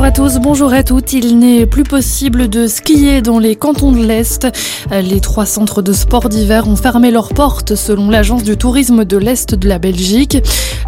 Bonjour à tous, bonjour à toutes. Il n'est plus possible de skier dans les cantons de l'Est. Les trois centres de sport d'hiver ont fermé leurs portes selon l'agence du tourisme de l'Est de la Belgique.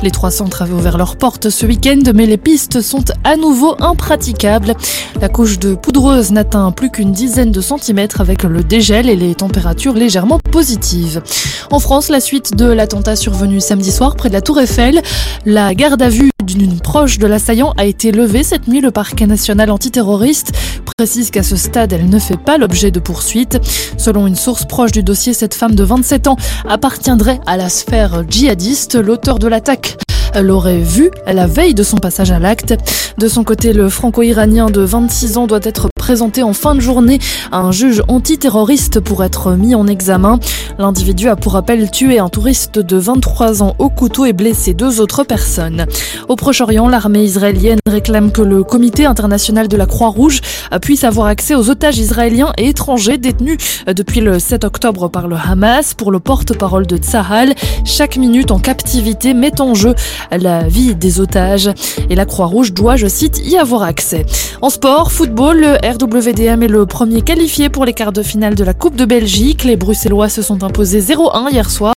Les trois centres avaient ouvert leurs portes ce week-end, mais les pistes sont à nouveau impraticables. La couche de poudreuse n'atteint plus qu'une dizaine de centimètres avec le dégel et les températures légèrement positives. En France, la suite de l'attentat survenu samedi soir près de la Tour Eiffel, la garde à vue d'une proche de l'assaillant a été levée cette nuit. Le parquet national antiterroriste précise qu'à ce stade, elle ne fait pas l'objet de poursuites. Selon une source proche du dossier, cette femme de 27 ans appartiendrait à la sphère djihadiste. L'auteur de l'attaque l'aurait vue la veille de son passage à l'acte. De son côté, le franco-iranien de 26 ans doit être présenté en fin de journée à un juge antiterroriste pour être mis en examen. L'individu a pour rappel tué un touriste de 23 ans au couteau et blessé deux autres personnes. Au Proche-Orient, l'armée israélienne réclame que le comité international de la Croix-Rouge puisse avoir accès aux otages israéliens et étrangers détenus depuis le 7 octobre par le Hamas. Pour le porte-parole de Tsahal, chaque minute en captivité met en jeu la vie des otages et la Croix-Rouge doit, je cite, y avoir accès. En sport, football, le RWDM est le premier qualifié pour les quarts de finale de la Coupe de Belgique. Les Bruxellois se sont imposés 0-1 hier soir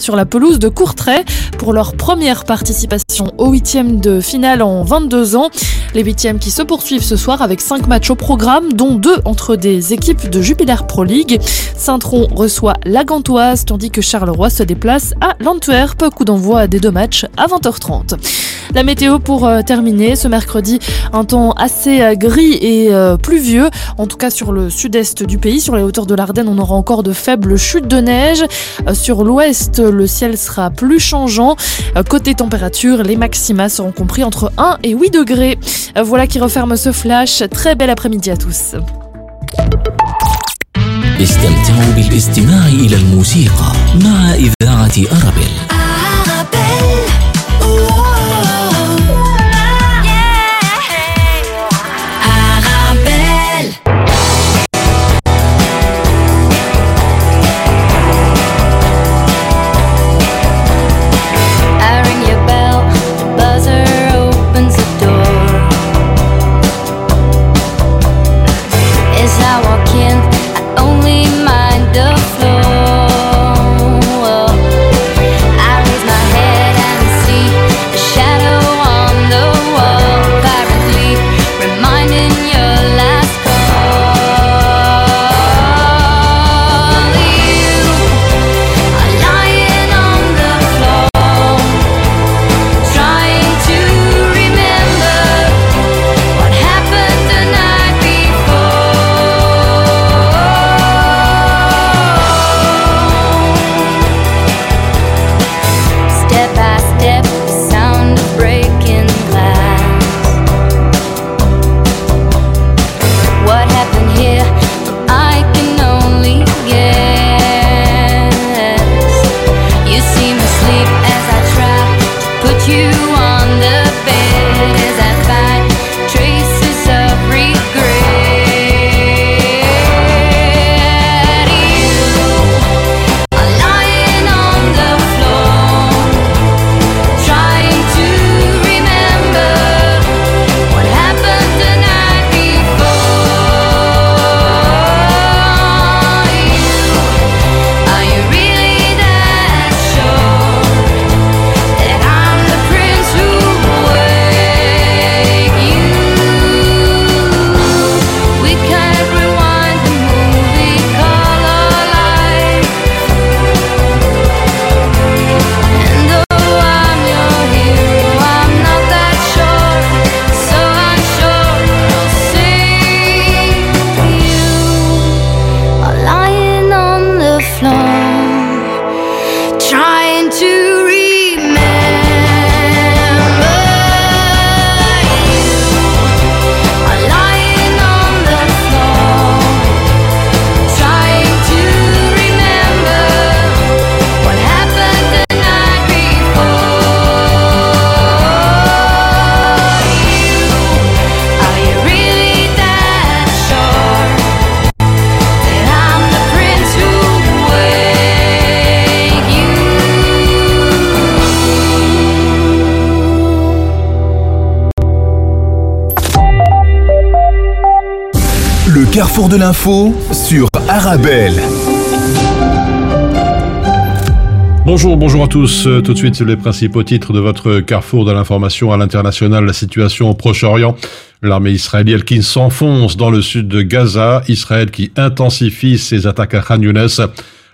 sur la pelouse de Courtrai pour leur première participation au huitième de finale en 22 ans. Les huitièmes qui se poursuivent ce soir avec cinq matchs au programme, dont deux entre des équipes de Jupiler Pro League. Saint-Tron reçoit la Gantoise, tandis que Charleroi se déplace à l'Antwerp. Coup d'envoi des deux matchs à 20h30. La météo pour euh, terminer ce mercredi, un temps assez euh, gris et euh, pluvieux, en tout cas sur le sud-est du pays, sur les hauteurs de l'Ardenne, on aura encore de faibles chutes de neige. Sur l'ouest, le ciel sera plus changeant. Côté température, les maxima seront compris entre 1 et 8 degrés. Voilà qui referme ce flash. Très bel après-midi à tous. استمتعوا بالاستماع إلى الموسيقى مع إذاعة أرابيل Le carrefour de l'info sur Arabelle. Bonjour, bonjour à tous. Euh, Tout de suite, les principaux titres de votre carrefour de l'information à l'international. La situation au Proche-Orient. L'armée israélienne qui s'enfonce dans le sud de Gaza. Israël qui intensifie ses attaques à Khan Younes.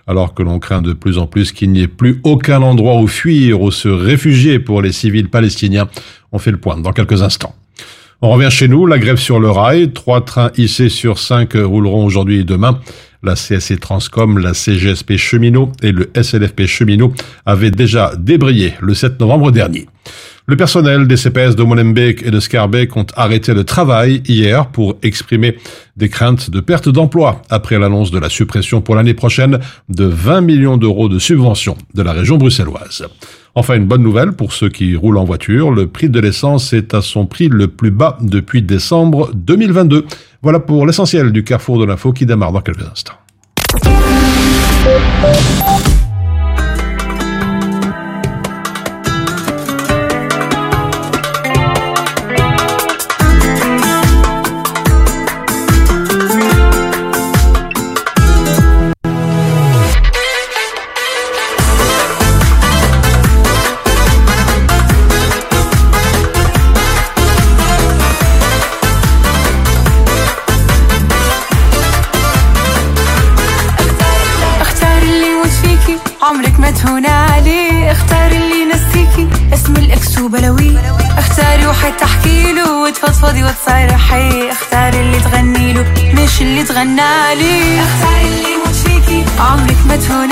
Alors que l'on craint de plus en plus qu'il n'y ait plus aucun endroit où fuir ou se réfugier pour les civils palestiniens. On fait le point dans quelques instants. On revient chez nous, la grève sur le rail. Trois trains IC sur cinq rouleront aujourd'hui et demain. La CSC Transcom, la CGSP Cheminot et le SLFP Cheminot avaient déjà débrayé le 7 novembre dernier. Le personnel des CPS de Molenbeek et de Scarbeck ont arrêté le travail hier pour exprimer des craintes de perte d'emploi après l'annonce de la suppression pour l'année prochaine de 20 millions d'euros de subventions de la région bruxelloise. Enfin, une bonne nouvelle pour ceux qui roulent en voiture, le prix de l'essence est à son prix le plus bas depuis décembre 2022. Voilà pour l'essentiel du carrefour de l'info qui démarre dans quelques instants. تغنى لي. اختار اللي يموت فيكي. عمرك ما تهون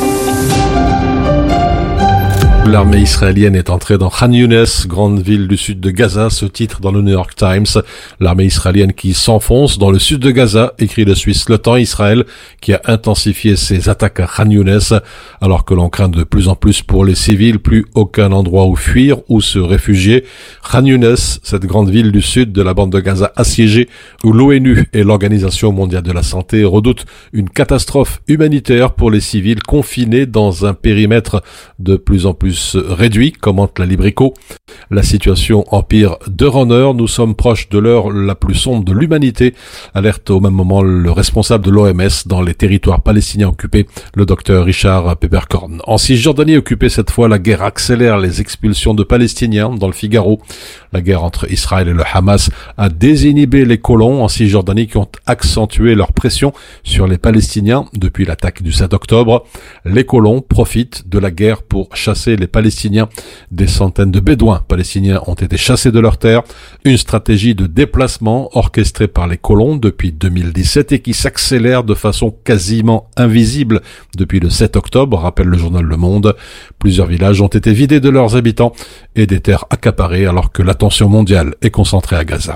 L'armée israélienne est entrée dans Khan Younes, grande ville du sud de Gaza, ce titre dans le New York Times. L'armée israélienne qui s'enfonce dans le sud de Gaza, écrit le Suisse Le Temps Israël, qui a intensifié ses attaques à Khan Younes, alors que l'on craint de plus en plus pour les civils, plus aucun endroit où fuir ou se réfugier. Khan Younes, cette grande ville du sud de la bande de Gaza assiégée, où l'ONU et l'Organisation mondiale de la santé redoutent une catastrophe humanitaire pour les civils confinés dans un périmètre de plus en plus réduit, commente la Librico. La situation empire en heure. Nous sommes proches de l'heure la plus sombre de l'humanité, alerte au même moment le responsable de l'OMS dans les territoires palestiniens occupés, le docteur Richard Peppercorn. En Cisjordanie occupée cette fois, la guerre accélère les expulsions de Palestiniens dans le Figaro. La guerre entre Israël et le Hamas a désinhibé les colons en Cisjordanie qui ont accentué leur pression sur les Palestiniens depuis l'attaque du 7 octobre. Les colons profitent de la guerre pour chasser les Palestiniens. Des centaines de Bédouins palestiniens ont été chassés de leurs terres. Une stratégie de déplacement orchestrée par les colons depuis 2017 et qui s'accélère de façon quasiment invisible depuis le 7 octobre, rappelle le journal Le Monde. Plusieurs villages ont été vidés de leurs habitants et des terres accaparées alors que mondiale est concentrée à Gaza.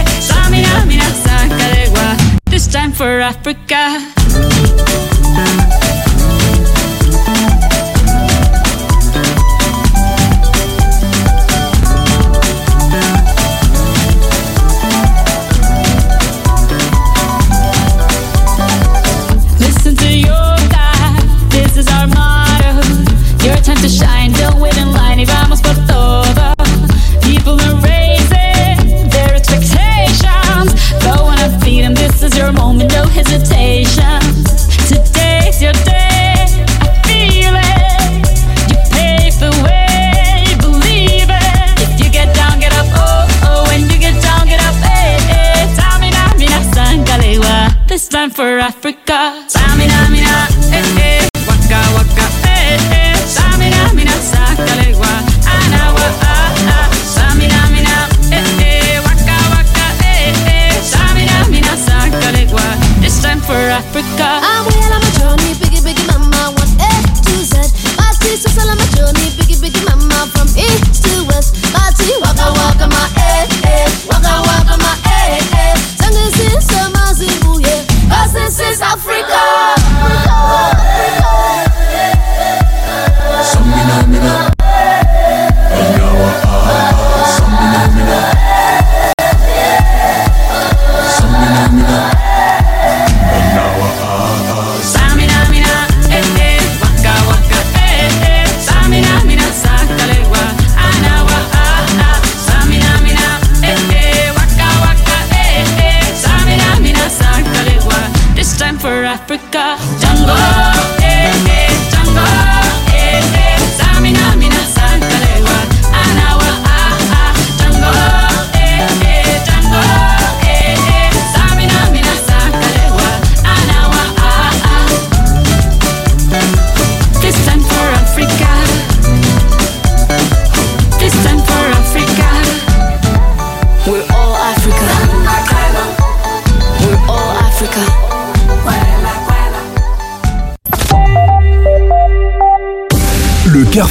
Mira, mira, Sankarewa. This time for Africa. time to shine. Don't wait in line. Y vamos is your moment, no hesitation. Today's your day, I feel it. You pave the way, believe it. If you get down, get up, oh, oh. When you get down, get up, eh, eh. Tamina, mina, sangalewa. This time for Africa.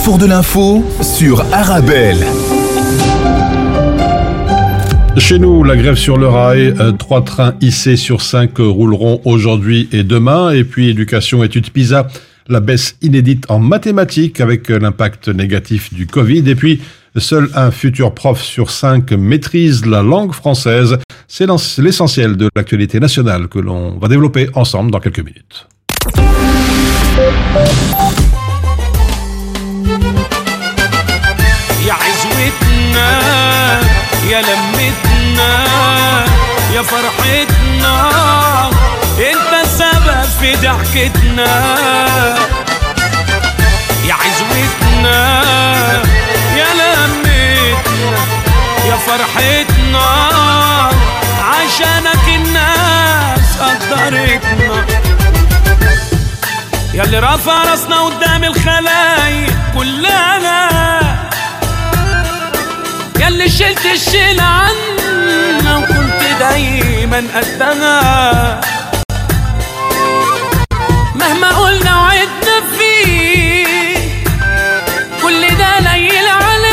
Carrefour de l'info sur Arabelle. Chez nous, la grève sur le rail, euh, trois trains IC sur cinq rouleront aujourd'hui et demain. Et puis, éducation, études PISA. la baisse inédite en mathématiques avec l'impact négatif du Covid. Et puis, seul un futur prof sur cinq maîtrise la langue française. C'est l'essentiel de l'actualité nationale que l'on va développer ensemble dans quelques minutes. يا لمتنا يا فرحتنا. انت السبب في ضحكتنا. يا عزوتنا يا لمتنا يا فرحتنا. عشانك الناس قدرتنا. يا اللي رافع راسنا قدام الخلايق كلها شلت الشيل عنا وكنت دايما قدها. مهما قلنا وعدنا فيه كل ده ليل عليك.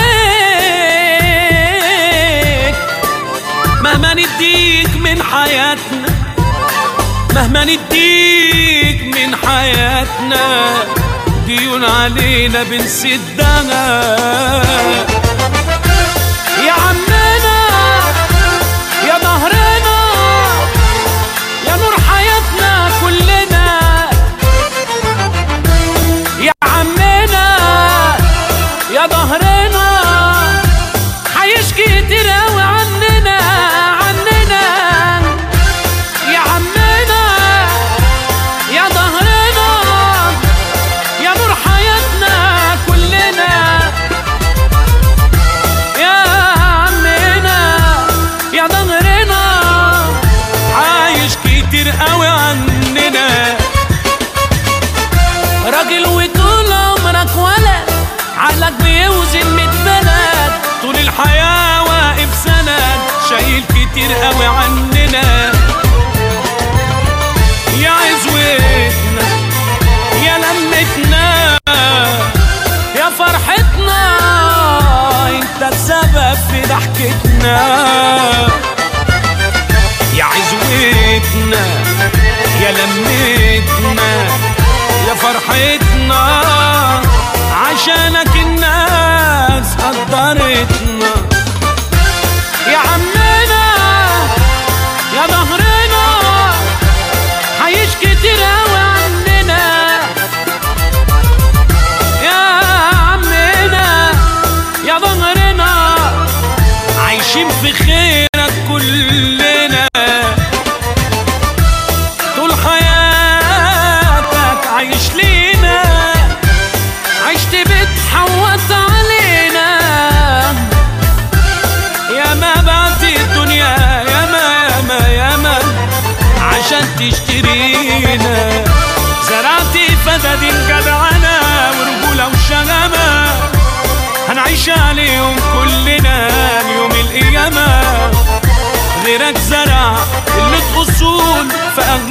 مهما نديك من حياتنا مهما نديك من حياتنا ديون علينا بنسدها. ضحكتنا يا عزوتنا يا لمتنا يا فرحتنا. عشانك الناس قدرتنا. found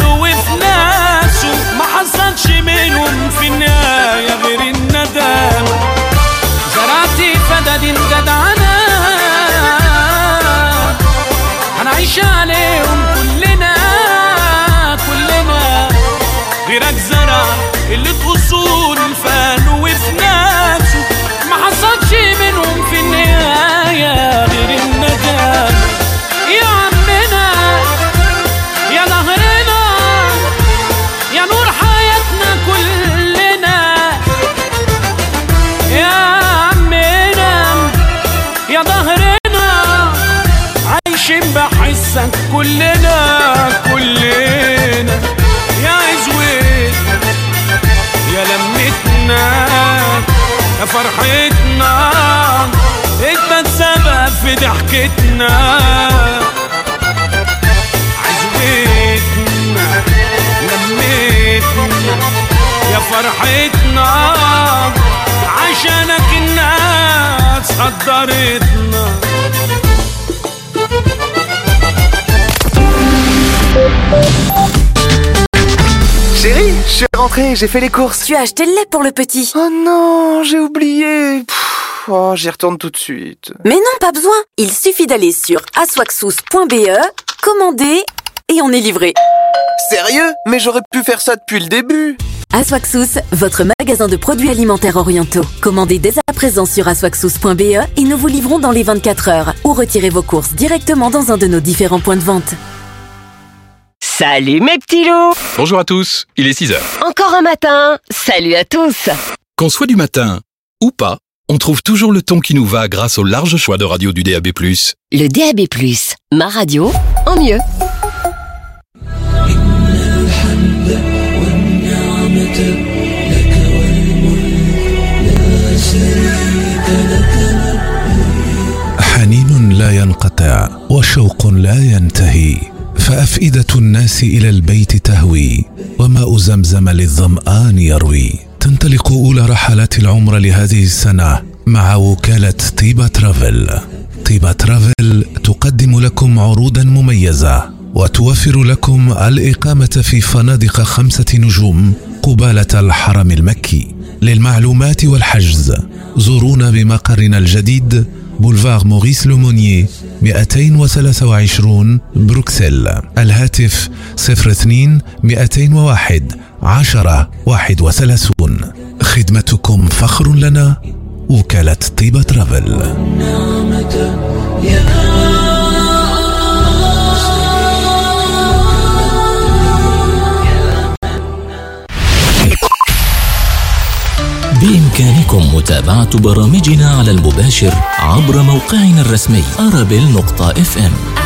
ضحكتنا عزوتنا لمتنا يا فرحتنا عشانك الناس قدرتنا Chérie, je suis rentré, j'ai fait les courses. Tu as acheté le lait pour le petit. Oh non, j'ai oublié. Pff, oh, j'y retourne tout de suite. Mais non, pas besoin. Il suffit d'aller sur aswaxous.be, commander et on est livré. Sérieux? Mais j'aurais pu faire ça depuis le début. Aswaxous, votre magasin de produits alimentaires orientaux. Commandez dès à présent sur aswaxous.be et nous vous livrons dans les 24 heures ou retirez vos courses directement dans un de nos différents points de vente. Salut mes petits loups Bonjour à tous, il est 6 heures. Encore un matin Salut à tous Qu'on soit du matin ou pas, on trouve toujours le ton qui nous va grâce au large choix de radio du DAB+. Le DAB+, ma radio, en mieux. حنين لا ينقطع وشوق لا ينتهي فافئده الناس الى البيت تهوي وماء زمزم للظمان يروي تنطلق أولى رحلات العمر لهذه السنة مع وكالة طيبة ترافل طيبة ترافل تقدم لكم عروضا مميزة وتوفر لكم الإقامة في فنادق خمسة نجوم قبالة الحرم المكي. للمعلومات والحجز زورونا بمقرنا الجديد بولفار موريس لومونيي 223 بروكسل. الهاتف 02 201 10 31 خدمتكم فخر لنا وكالة طيبة ترافل. بإمكانكم متابعة برامجنا على المباشر عبر موقعنا الرسمي arabel.fm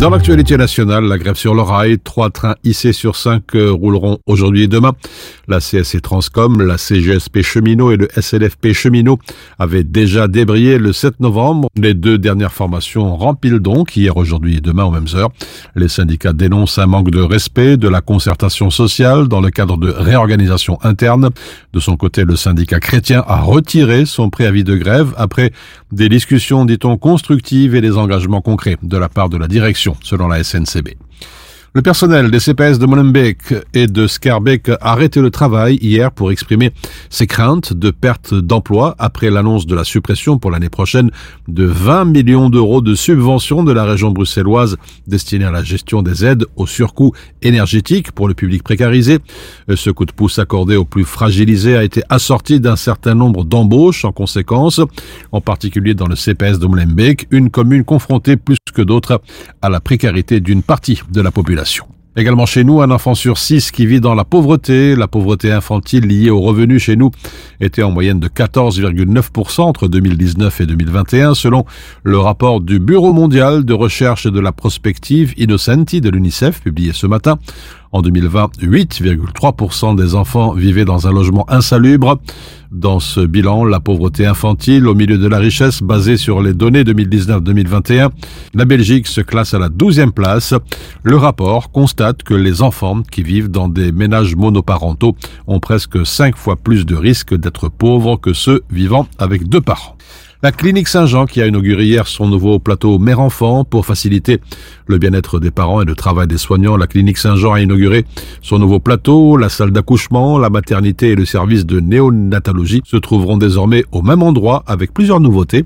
Dans l'actualité nationale, la grève sur le rail, trois trains IC sur 5 rouleront aujourd'hui et demain. La CSC Transcom, la CGSP Cheminot et le SLFP Cheminot avaient déjà débrayé le 7 novembre. Les deux dernières formations remplissent donc hier, aujourd'hui et demain aux mêmes heures. Les syndicats dénoncent un manque de respect de la concertation sociale dans le cadre de réorganisation interne. De son côté, le syndicat chrétien a retiré son préavis de grève après des discussions, dit-on, constructives et des engagements concrets de la part de la direction, selon la SNCB. Le personnel des CPS de Molenbeek et de Scarbeck a arrêté le travail hier pour exprimer ses craintes de perte d'emploi après l'annonce de la suppression pour l'année prochaine de 20 millions d'euros de subventions de la région bruxelloise destinées à la gestion des aides au surcoût énergétique pour le public précarisé. Ce coup de pouce accordé aux plus fragilisés a été assorti d'un certain nombre d'embauches en conséquence, en particulier dans le CPS de Molenbeek, une commune confrontée plus que d'autres à la précarité d'une partie de la population. Également chez nous, un enfant sur six qui vit dans la pauvreté. La pauvreté infantile liée aux revenus chez nous était en moyenne de 14,9% entre 2019 et 2021 selon le rapport du Bureau mondial de recherche de la prospective Innocenti de l'UNICEF publié ce matin. En 2020, 8,3% des enfants vivaient dans un logement insalubre. Dans ce bilan, la pauvreté infantile au milieu de la richesse basée sur les données 2019-2021, la Belgique se classe à la 12e place. Le rapport constate que les enfants qui vivent dans des ménages monoparentaux ont presque 5 fois plus de risques d'être pauvres que ceux vivant avec deux parents. La clinique Saint-Jean qui a inauguré hier son nouveau plateau mère-enfant pour faciliter le bien-être des parents et le travail des soignants. La clinique Saint-Jean a inauguré son nouveau plateau, la salle d'accouchement, la maternité et le service de néonatologie se trouveront désormais au même endroit avec plusieurs nouveautés.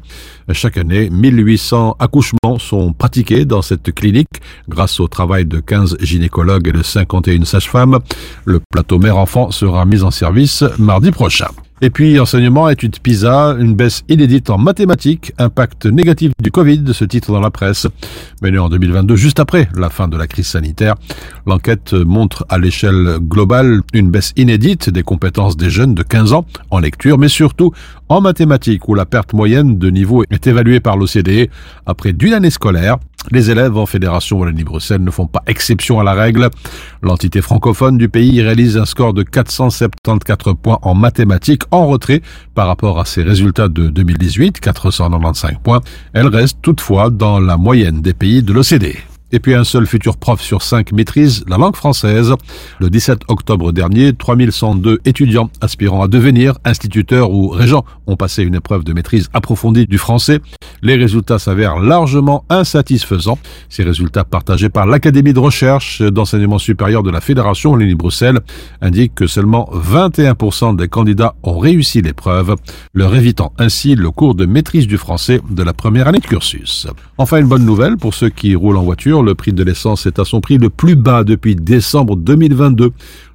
Chaque année, 1800 accouchements sont pratiqués dans cette clinique grâce au travail de 15 gynécologues et de 51 sages-femmes. Le plateau mère-enfant sera mis en service mardi prochain. Et puis, enseignement, études PISA, une baisse inédite en mathématiques, impact négatif du Covid, ce titre dans la presse, mené en 2022, juste après la fin de la crise sanitaire. L'enquête montre à l'échelle globale une baisse inédite des compétences des jeunes de 15 ans en lecture, mais surtout en mathématiques, où la perte moyenne de niveau est évaluée par l'OCDE après d'une année scolaire. Les élèves en Fédération Wallonie-Bruxelles ne font pas exception à la règle. L'entité francophone du pays réalise un score de 474 points en mathématiques, en retrait par rapport à ses résultats de 2018, 495 points. Elle reste toutefois dans la moyenne des pays de l'OCDE. Et puis un seul futur prof sur cinq maîtrise la langue française. Le 17 octobre dernier, 3102 étudiants aspirant à devenir instituteurs ou régents ont passé une épreuve de maîtrise approfondie du français. Les résultats s'avèrent largement insatisfaisants. Ces résultats partagés par l'Académie de recherche d'enseignement supérieur de la Fédération Wallonie-Bruxelles indiquent que seulement 21% des candidats ont réussi l'épreuve, leur évitant ainsi le cours de maîtrise du français de la première année de cursus. Enfin, une bonne nouvelle pour ceux qui roulent en voiture, le prix de l'essence est à son prix le plus bas depuis décembre 2022.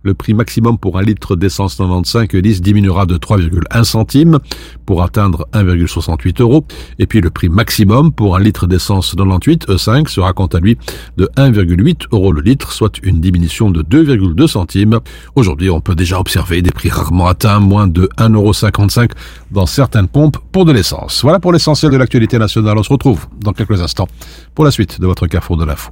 Le prix maximum pour un litre d'essence 95 10 diminuera de 3,1 centimes pour atteindre 1,68 euros. Et puis le prix maximum pour un litre d'essence 98 E5 sera quant à lui de 1,8 euros le litre, soit une diminution de 2,2 centimes. Aujourd'hui, on peut déjà observer des prix rarement atteints, moins de 1,55 euros dans certaines pompes pour de l'essence. Voilà pour l'essentiel de l'actualité nationale. On se retrouve dans quelques instants pour la suite de votre carrefour de l'info.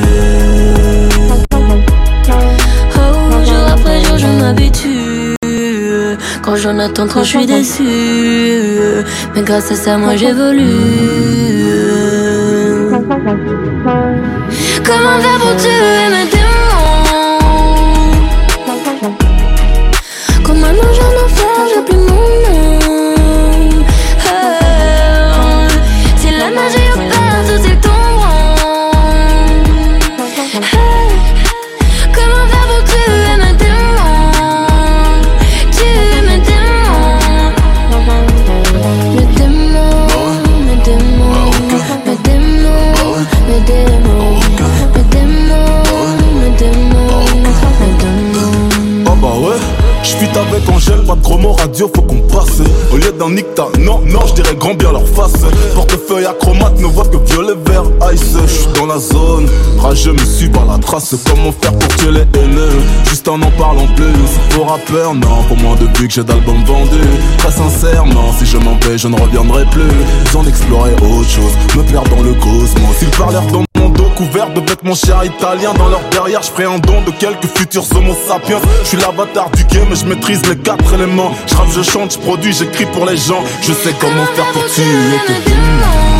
Quand j'en attends trop je suis déçu. Mais grâce à ça moi j'évolue. Comment faire pour tuer faut qu'on passe. Au lieu d'un nicta, non, non, j'dirais grand bien leur face. Portefeuille acromate, ne voit que violet vert ice. J'suis dans la zone, rageux me suis par la trace. Comment faire pour tuer les haineux, juste en en parlant plus pour rappeur, non, pour moi depuis que j'ai d'albums vendus. Très sincèrement, si je m'en vais, je ne reviendrai plus. Besoin d'explorer autre chose, me perdre dans le cosmos. Ils parlèrent dans couvert de vêtements chers italiens Dans leur derrière, je ferai un don de quelques futurs homo sapiens. Je suis l'avatar du game, je maîtrise les quatre éléments. Je je chante, je produis, j'écris pour les gens. Je sais comment faire pour tuer tes Comme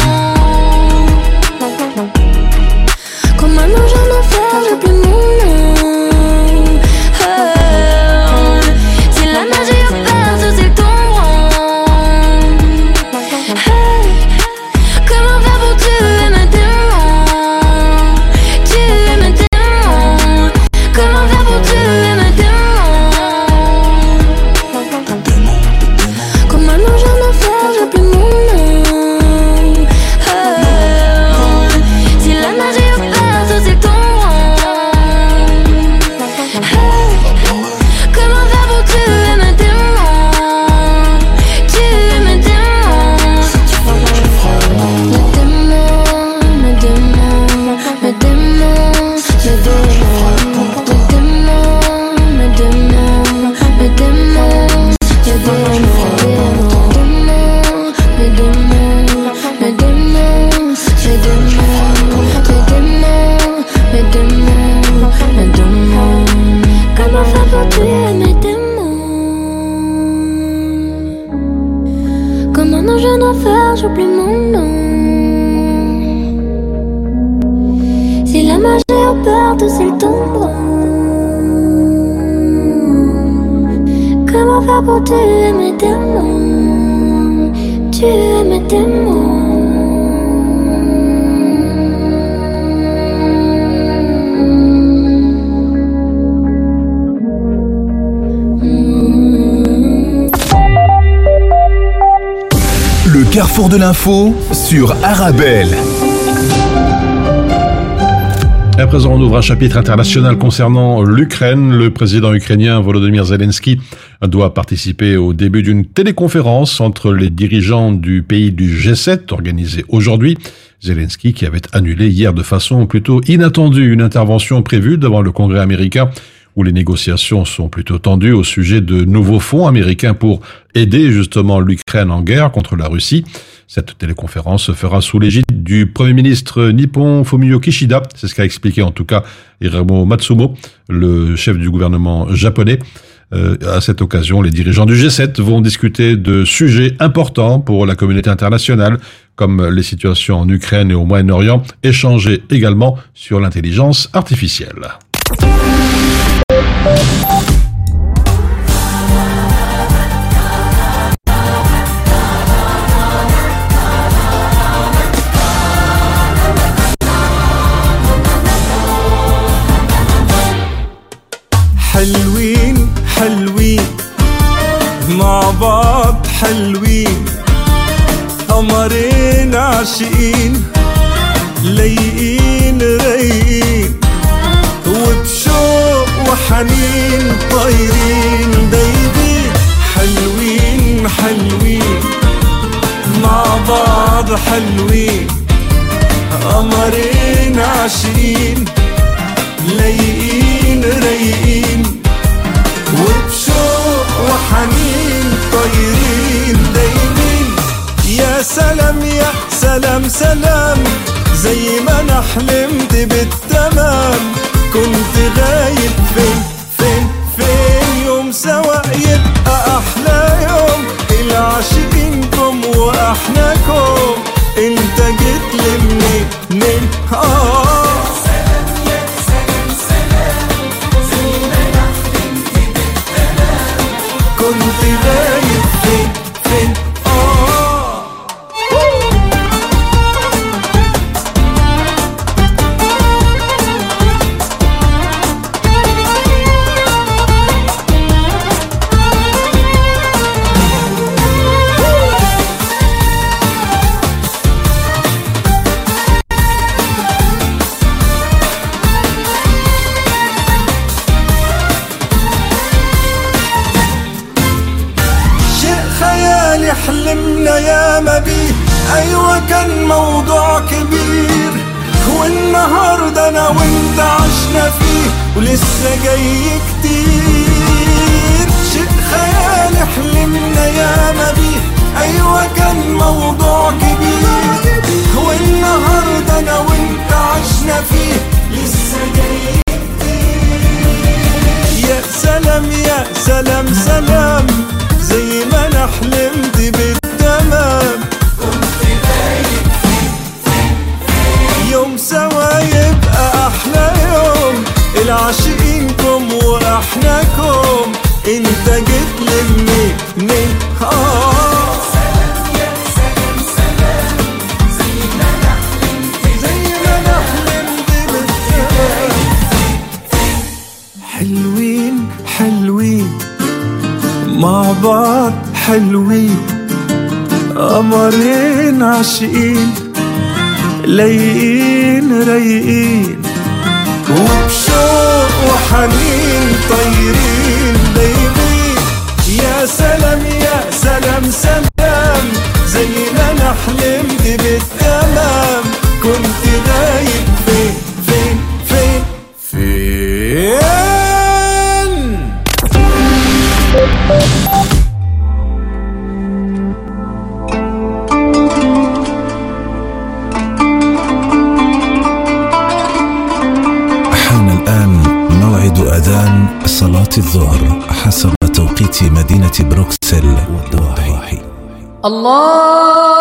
l'info sur Arabelle. À présent, on ouvre un chapitre international concernant l'Ukraine. Le président ukrainien Volodymyr Zelensky doit participer au début d'une téléconférence entre les dirigeants du pays du G7 organisée aujourd'hui. Zelensky qui avait annulé hier de façon plutôt inattendue une intervention prévue devant le Congrès américain où les négociations sont plutôt tendues au sujet de nouveaux fonds américains pour aider justement l'Ukraine en guerre contre la Russie. Cette téléconférence se fera sous l'égide du Premier ministre nippon Fumio Kishida, c'est ce qu'a expliqué en tout cas Hiromo Matsumo, le chef du gouvernement japonais. Euh, à cette occasion, les dirigeants du G7 vont discuter de sujets importants pour la communauté internationale, comme les situations en Ukraine et au Moyen-Orient, échanger également sur l'intelligence artificielle. حلوين حلوين. مع بعض حلوين. قمرين عاشقين. وحنين طايرين دايبين حلوين حلوين. مع بعض حلوين. قمرين عاشقين. لايقين رايقين. وبشوق وحنين طايرين دايمين. يا سلام يا سلام سلام. زي ما أنا حلمت بالتمام. كنت غايب فين فين فين؟ يوم سوا يبقى أحلى يوم. العاشقينكم واحناكم انت جيت لي منين آه الله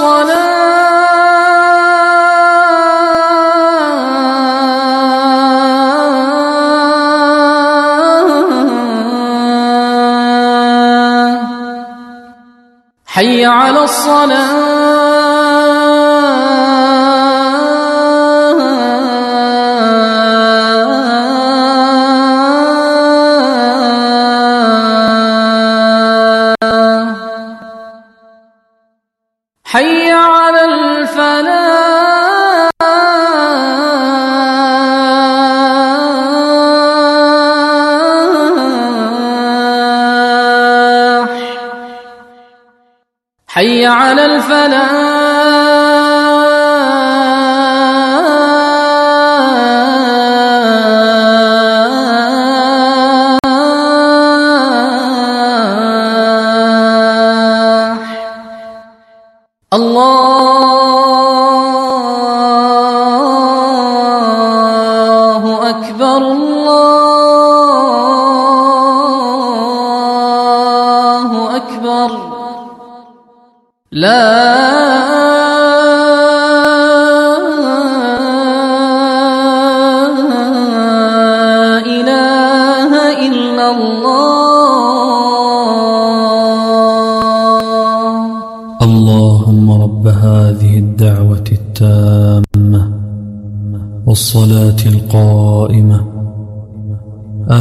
الصلاة. حي على الصلاة.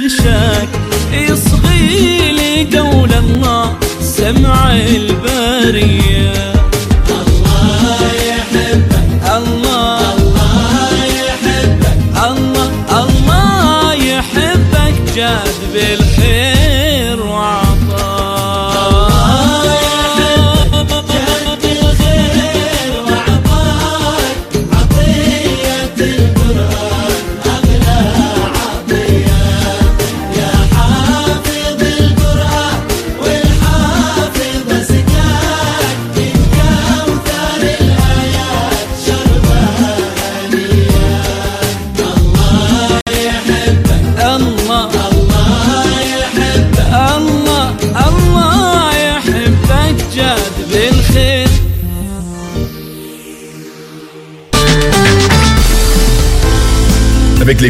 perişan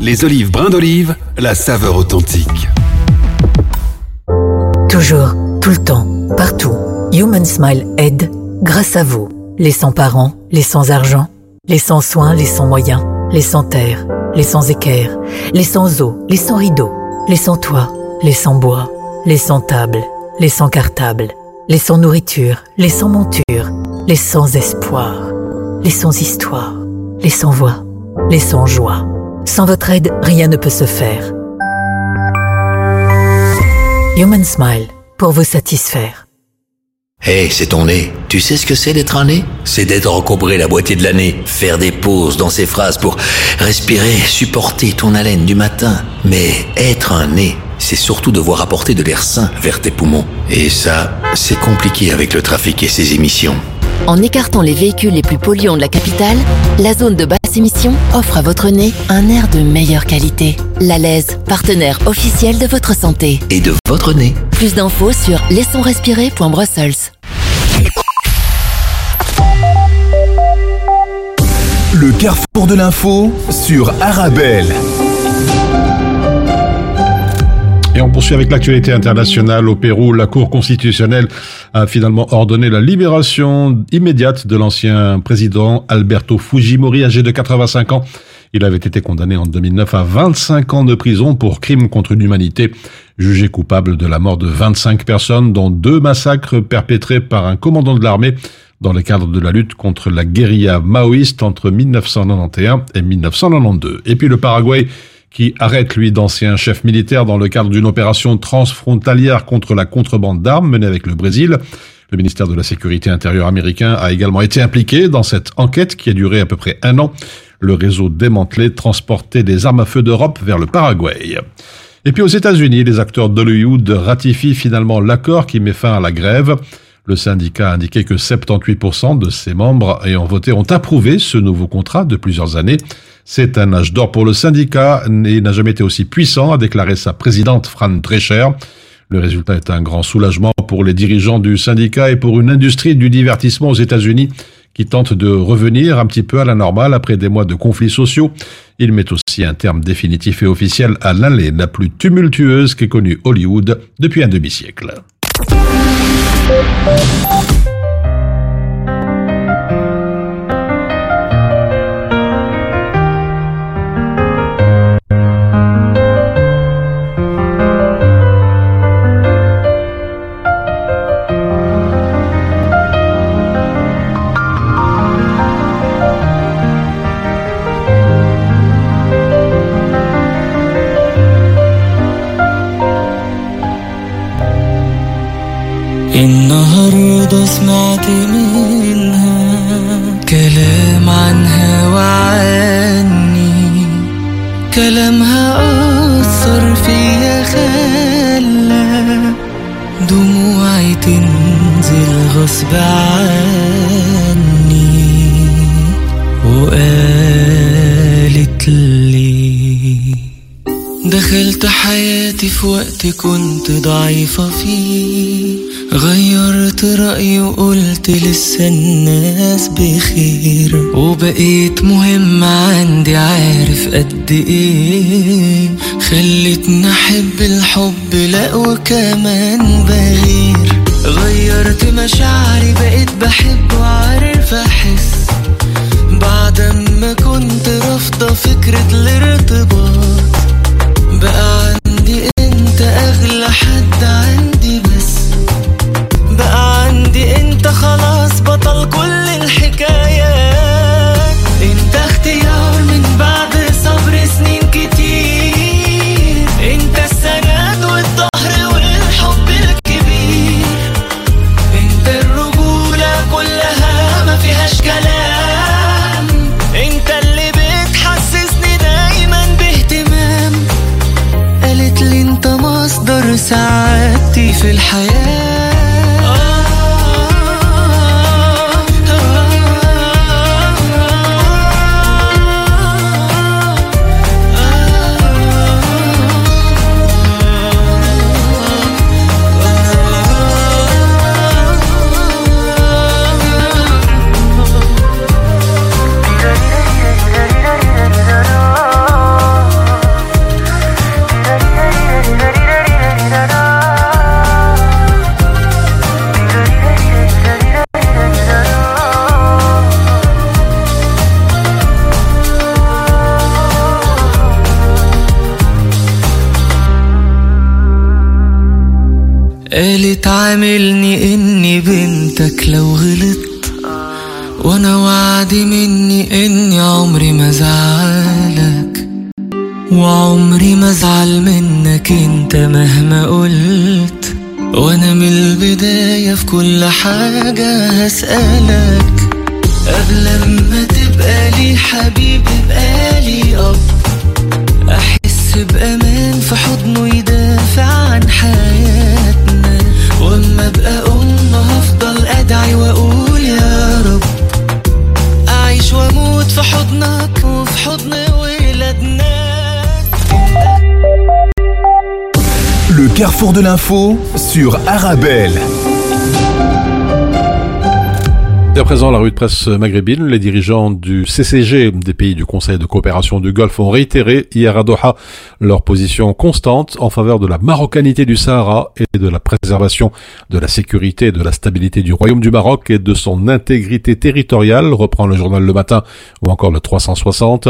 Les olives brins d'olive, la saveur authentique. Toujours, tout le temps, partout. Human Smile aide grâce à vous. Les sans parents, les sans argent, les sans soins, les sans moyens, les sans terre, les sans équerre, les sans eau, les sans rideaux, les sans toit, les sans bois, les sans table, les sans cartable, les sans nourriture, les sans monture, les sans espoir, les sans histoire, les sans voix, les sans joie. Sans votre aide, rien ne peut se faire. Human Smile, pour vous satisfaire. Hé, c'est ton nez. Tu sais ce que c'est d'être un nez? C'est d'être encombré la moitié de l'année, faire des pauses dans ses phrases pour respirer, supporter ton haleine du matin. Mais être un nez, c'est surtout devoir apporter de l'air sain vers tes poumons. Et ça, c'est compliqué avec le trafic et ses émissions. En écartant les véhicules les plus polluants de la capitale, la zone de basse émission offre à votre nez un air de meilleure qualité. La Lèze, partenaire officiel de votre santé. Et de votre nez. Plus d'infos sur laissonsrespirer.brussels. Le carrefour de l'info sur Arabelle. Et on poursuit avec l'actualité internationale. Au Pérou, la Cour constitutionnelle a finalement ordonné la libération immédiate de l'ancien président Alberto Fujimori, âgé de 85 ans. Il avait été condamné en 2009 à 25 ans de prison pour crimes contre l'humanité, jugé coupable de la mort de 25 personnes, dont deux massacres perpétrés par un commandant de l'armée dans le cadre de la lutte contre la guérilla maoïste entre 1991 et 1992. Et puis le Paraguay qui arrête, lui, d'anciens chefs militaires dans le cadre d'une opération transfrontalière contre la contrebande d'armes menée avec le Brésil. Le ministère de la Sécurité intérieure américain a également été impliqué dans cette enquête qui a duré à peu près un an. Le réseau démantelé transportait des armes à feu d'Europe vers le Paraguay. Et puis aux États-Unis, les acteurs d'Hollywood ratifient finalement l'accord qui met fin à la grève. Le syndicat a indiqué que 78% de ses membres ayant voté ont approuvé ce nouveau contrat de plusieurs années. C'est un âge d'or pour le syndicat et n'a jamais été aussi puissant, a déclaré sa présidente Fran Drescher. Le résultat est un grand soulagement pour les dirigeants du syndicat et pour une industrie du divertissement aux États-Unis qui tente de revenir un petit peu à la normale après des mois de conflits sociaux. Il met aussi un terme définitif et officiel à l'allée la plus tumultueuse qu'ait connue Hollywood depuis un demi-siècle. وقت كنت ضعيفة فيه غيرت رأيي وقلت لسه الناس بخير. وبقيت مهم عندي عارف قد إيه. خلتني أحب الحب لا وكمان بغير. غيرت مشاعري بقيت بحب وعارف قالت sur Arabelle. Et à présent, la rue de presse maghrébine, les dirigeants du CCG des pays du Conseil de coopération du Golfe ont réitéré hier à Doha leur position constante en faveur de la marocanité du Sahara et de la préservation de la sécurité et de la stabilité du Royaume du Maroc et de son intégrité territoriale, reprend le journal Le Matin ou encore le 360.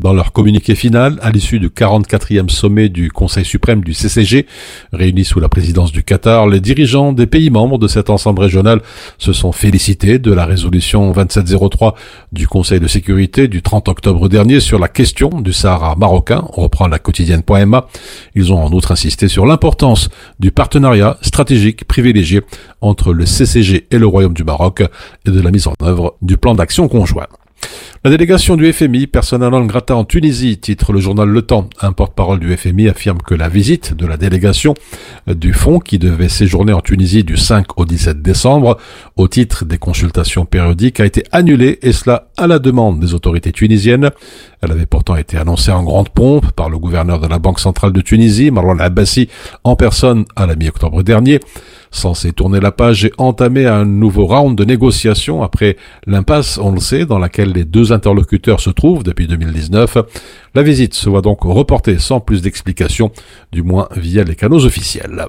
Dans leur communiqué final, à l'issue du 44e sommet du Conseil suprême du CCG, réuni sous la présidence du Qatar, les dirigeants des pays membres de cet ensemble régional se sont félicités de la résolution 2703 du Conseil de sécurité du 30 octobre dernier sur la question du Sahara marocain. On reprend la quotidienne.ma. Ils ont en outre insisté sur l'importance du partenariat stratégique privilégié entre le CCG et le Royaume du Maroc et de la mise en œuvre du plan d'action conjoint. La délégation du FMI, personnel non grata en Tunisie, titre le journal Le Temps. Un porte-parole du FMI affirme que la visite de la délégation du fonds qui devait séjourner en Tunisie du 5 au 17 décembre au titre des consultations périodiques a été annulée et cela à la demande des autorités tunisiennes. Elle avait pourtant été annoncée en grande pompe par le gouverneur de la Banque centrale de Tunisie, Marwan Abbassi, en personne à la mi-octobre dernier censé tourner la page et entamer un nouveau round de négociations après l'impasse, on le sait, dans laquelle les deux interlocuteurs se trouvent depuis 2019. La visite se voit donc reportée sans plus d'explications, du moins via les canaux officiels.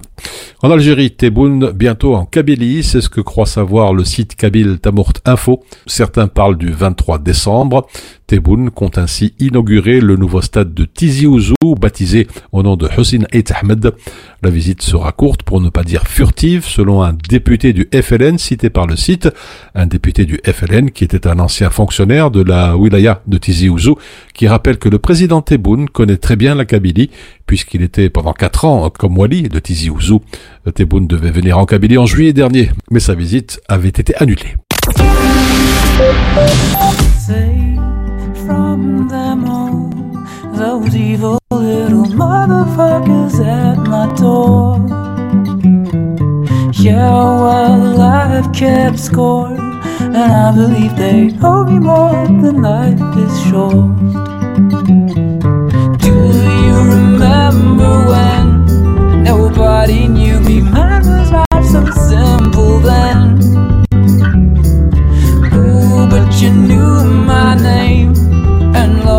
En Algérie, Tebboune bientôt en Kabylie, c'est ce que croit savoir le site Kabyl Tamourt Info. Certains parlent du 23 décembre. Tebboune compte ainsi inaugurer le nouveau stade de Tizi Ouzou, baptisé au nom de Hussein Eit Ahmed. La visite sera courte pour ne pas dire furtive, selon un député du FLN cité par le site, un député du FLN qui était un ancien fonctionnaire de la wilaya de Tizi Ouzou, qui rappelle que le président Tebboune connaît très bien la Kabylie, puisqu'il était pendant quatre ans comme wali de Tizi Ouzou. Tebboune devait venir en Kabylie en juillet dernier, mais sa visite avait été annulée. From them all. Those evil little motherfuckers at my door. Yeah, well, I've kept score, and I believe they owe me more than life is short. Do you remember when nobody knew me? Mine was not so simple then. Ooh, but you knew my name,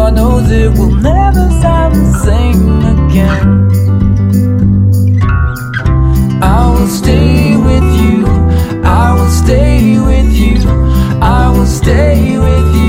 Lord knows it will never sound the same again. I will stay with you, I will stay with you, I will stay with you.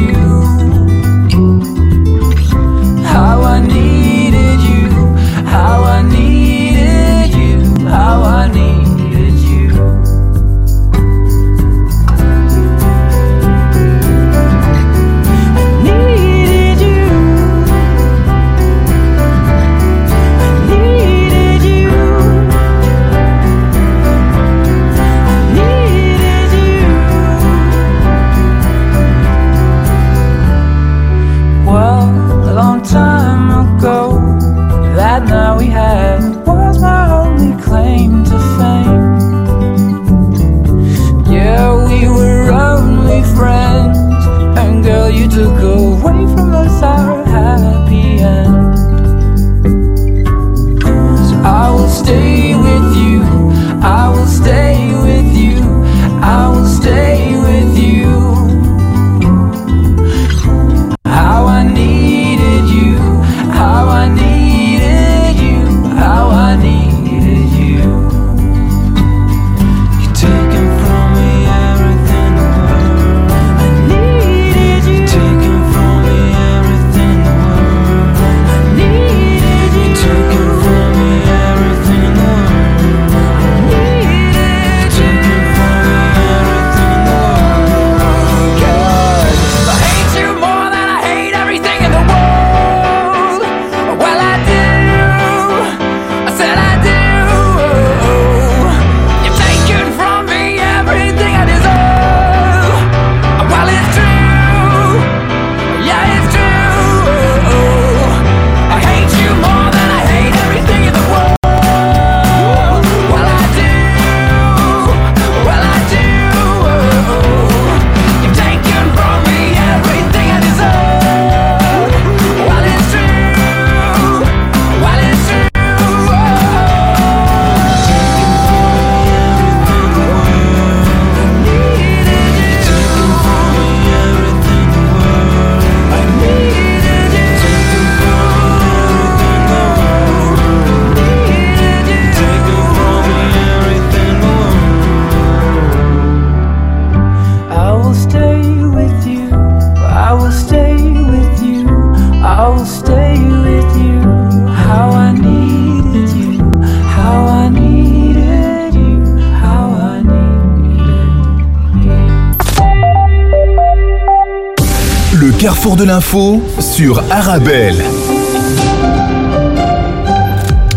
Sur Arabelle.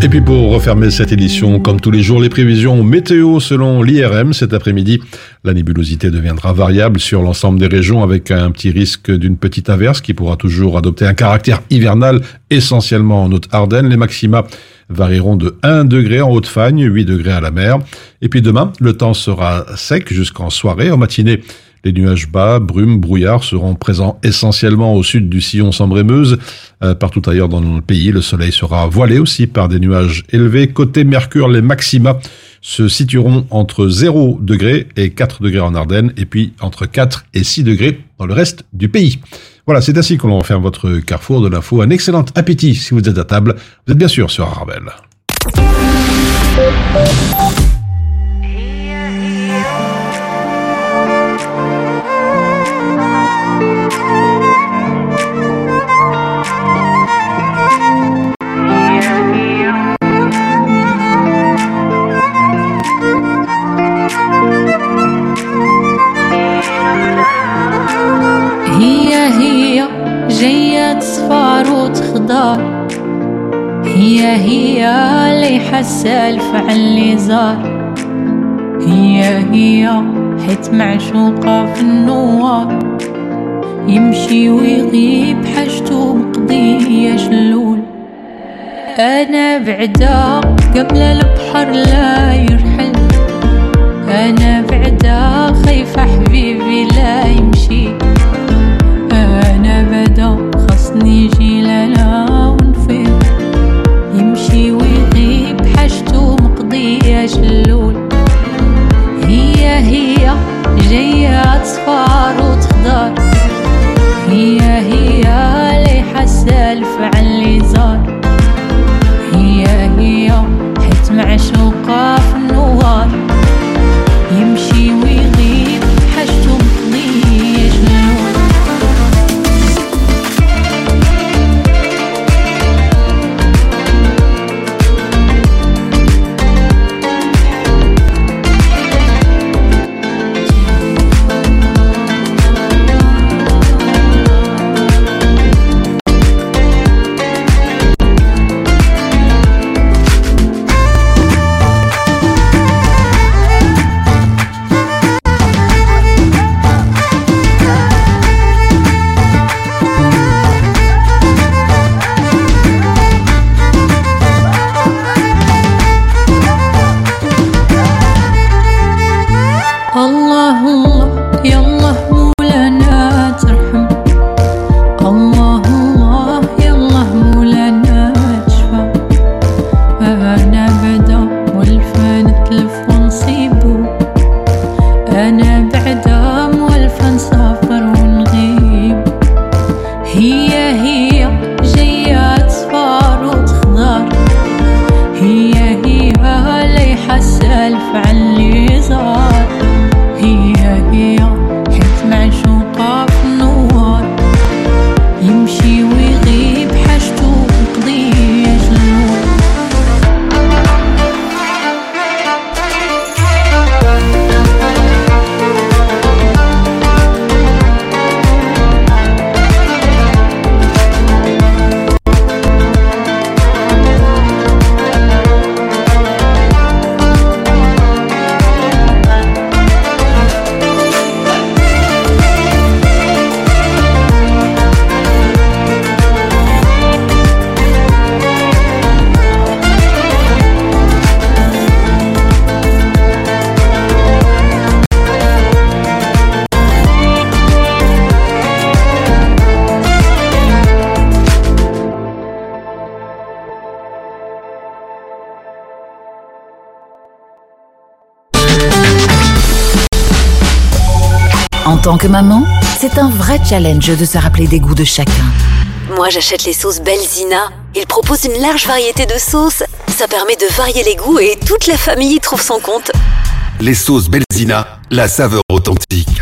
Et puis pour refermer cette édition, comme tous les jours, les prévisions météo selon l'IRM cet après-midi. La nébulosité deviendra variable sur l'ensemble des régions avec un petit risque d'une petite averse qui pourra toujours adopter un caractère hivernal essentiellement en Haute-Ardenne. Les maxima varieront de 1 degré en Haute-Fagne, 8 degrés à la mer. Et puis demain, le temps sera sec jusqu'en soirée. En matinée, Les nuages bas, brumes, brouillards seront présents essentiellement au sud du sillon Sambre-et-Meuse. Euh, partout ailleurs dans le pays, le soleil sera voilé aussi par des nuages élevés. Côté Mercure, les maxima se situeront entre 0 degré et 4 degrés en Ardennes, et puis entre 4 et 6 degrés dans le reste du pays. Voilà, c'est ainsi que l'on referme votre carrefour de l'info. Un excellent appétit si vous êtes à table. Vous êtes bien sûr sur Arabelle. هي اللي حاسة الفعل اللي زار. هي هي حيت معشوقة في النوار. يمشي ويغيب حاجته مقضية شلول أنا بعدا قبل البحر لا يرحل. أنا بعدا خايفة حبيبي لا يمشي. أنا بدا خصني يجي تصفار وتخضر هي هي اللي حاسة الفعل اللي زار هي هي حيت معشوقة. Vrai challenge de se rappeler des goûts de chacun. Moi, j'achète les sauces Belzina. Ils proposent une large variété de sauces. Ça permet de varier les goûts et toute la famille y trouve son compte. Les sauces Belzina, la saveur authentique.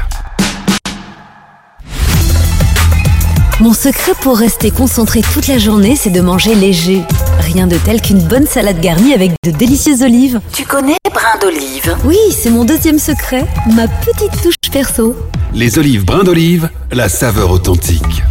Mon secret pour rester concentré toute la journée, c'est de manger léger. Rien de tel qu'une bonne salade garnie avec de délicieuses olives. Tu connais brin d'olive? Oui, c'est mon deuxième secret, ma petite touche perso. Les olives brins d'olive, la saveur authentique.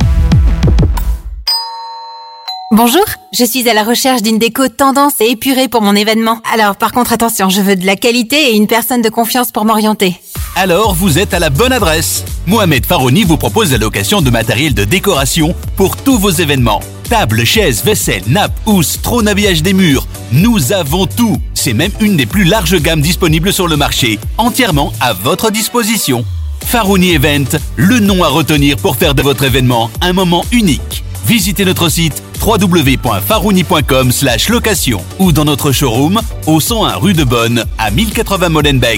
Bonjour, je suis à la recherche d'une déco tendance et épurée pour mon événement. Alors par contre attention, je veux de la qualité et une personne de confiance pour m'orienter. Alors vous êtes à la bonne adresse. Mohamed Farouni vous propose la location de matériel de décoration pour tous vos événements. Tables, chaises, vaisselle, nappes, housses, trône habillage des murs. Nous avons tout. C'est même une des plus larges gammes disponibles sur le marché, entièrement à votre disposition. Farouni Event, le nom à retenir pour faire de votre événement un moment unique. Visitez notre site www.farouni.com location ou dans notre showroom au 101 rue de Bonne à 1080 Molenbeek